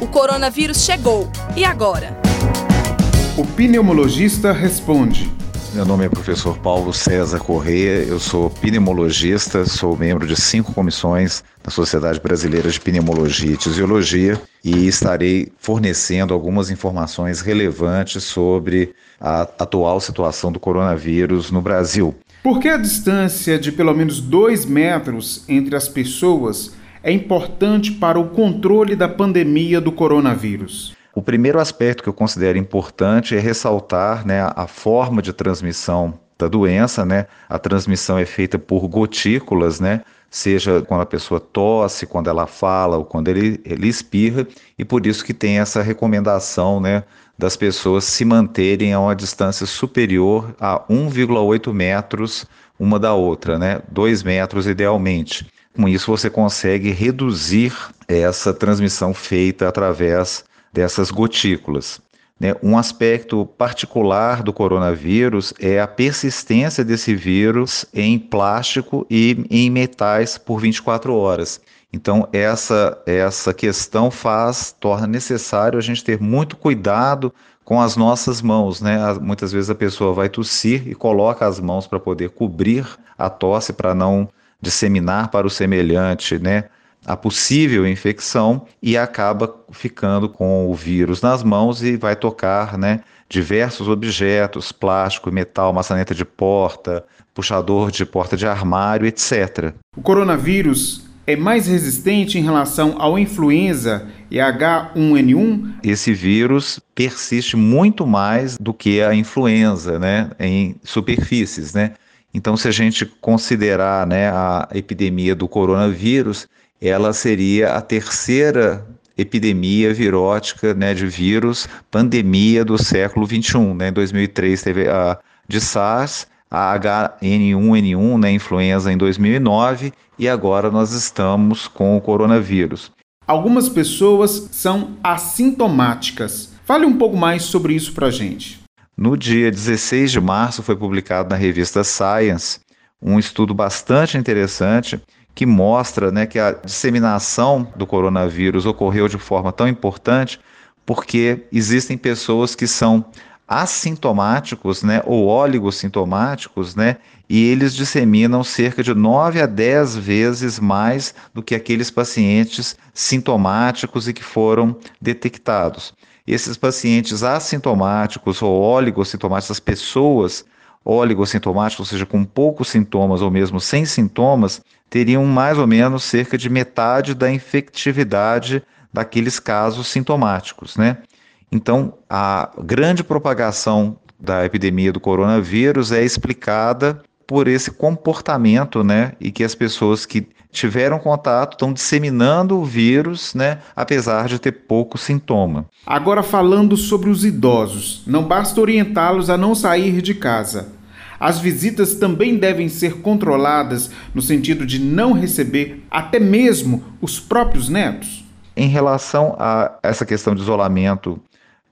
O coronavírus chegou. E agora? O pneumologista responde. Meu nome é professor Paulo César Corrêa, eu sou pneumologista, sou membro de cinco comissões da Sociedade Brasileira de Pneumologia e Tisiologia e estarei fornecendo algumas informações relevantes sobre a atual situação do coronavírus no Brasil. Por que a distância de pelo menos dois metros entre as pessoas é importante para o controle da pandemia do coronavírus? O primeiro aspecto que eu considero importante é ressaltar né, a forma de transmissão da doença, né? A transmissão é feita por gotículas, né? Seja quando a pessoa tosse, quando ela fala ou quando ele, ele espirra, e por isso que tem essa recomendação, né? Das pessoas se manterem a uma distância superior a 1,8 metros uma da outra, né? 2 metros idealmente. Com isso você consegue reduzir essa transmissão feita através dessas gotículas. Né? Um aspecto particular do coronavírus é a persistência desse vírus em plástico e em metais por 24 horas. Então, essa, essa questão faz, torna necessário a gente ter muito cuidado com as nossas mãos, né? Muitas vezes a pessoa vai tossir e coloca as mãos para poder cobrir a tosse para não disseminar para o semelhante, né? a possível infecção e acaba ficando com o vírus nas mãos e vai tocar né, diversos objetos, plástico, metal, maçaneta de porta, puxador de porta de armário, etc. O coronavírus é mais resistente em relação ao influenza e H1N1? Esse vírus persiste muito mais do que a influenza, né, em superfícies, né? Então, se a gente considerar né, a epidemia do coronavírus, ela seria a terceira epidemia virótica né, de vírus, pandemia do século XXI. Né? Em 2003 teve a de SARS, a H1N1, né, influenza em 2009 e agora nós estamos com o coronavírus. Algumas pessoas são assintomáticas. Fale um pouco mais sobre isso para gente. No dia 16 de março foi publicado na revista Science um estudo bastante interessante que mostra né, que a disseminação do coronavírus ocorreu de forma tão importante porque existem pessoas que são assintomáticos, né, ou oligossintomáticos, né, e eles disseminam cerca de 9 a 10 vezes mais do que aqueles pacientes sintomáticos e que foram detectados. Esses pacientes assintomáticos ou oligossintomáticos, as pessoas oligossintomáticas, ou seja, com poucos sintomas ou mesmo sem sintomas, teriam mais ou menos cerca de metade da infectividade daqueles casos sintomáticos, né? Então, a grande propagação da epidemia do coronavírus é explicada por esse comportamento, né? E que as pessoas que tiveram contato estão disseminando o vírus, né? Apesar de ter pouco sintoma. Agora falando sobre os idosos, não basta orientá-los a não sair de casa. As visitas também devem ser controladas no sentido de não receber até mesmo os próprios netos. Em relação a essa questão de isolamento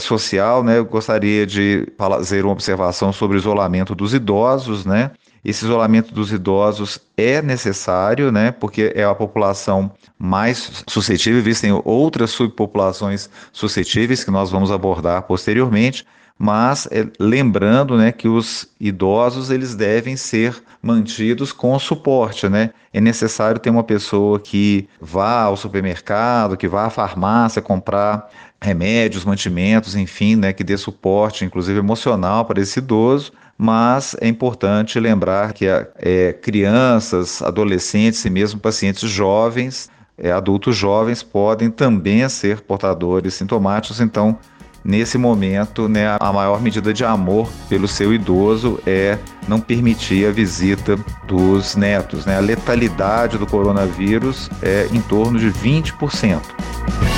social, né, eu gostaria de fazer uma observação sobre o isolamento dos idosos, né? Esse isolamento dos idosos é necessário, né, porque é a população mais suscetível, existem outras subpopulações suscetíveis que nós vamos abordar posteriormente, mas é, lembrando né, que os idosos eles devem ser mantidos com suporte. Né? É necessário ter uma pessoa que vá ao supermercado, que vá à farmácia comprar remédios, mantimentos, enfim, né, que dê suporte, inclusive emocional, para esse idoso. Mas é importante lembrar que é, crianças, adolescentes e mesmo pacientes jovens, é, adultos jovens, podem também ser portadores sintomáticos, então nesse momento, né, a maior medida de amor pelo seu idoso é não permitir a visita dos netos. Né? A letalidade do coronavírus é em torno de 20%.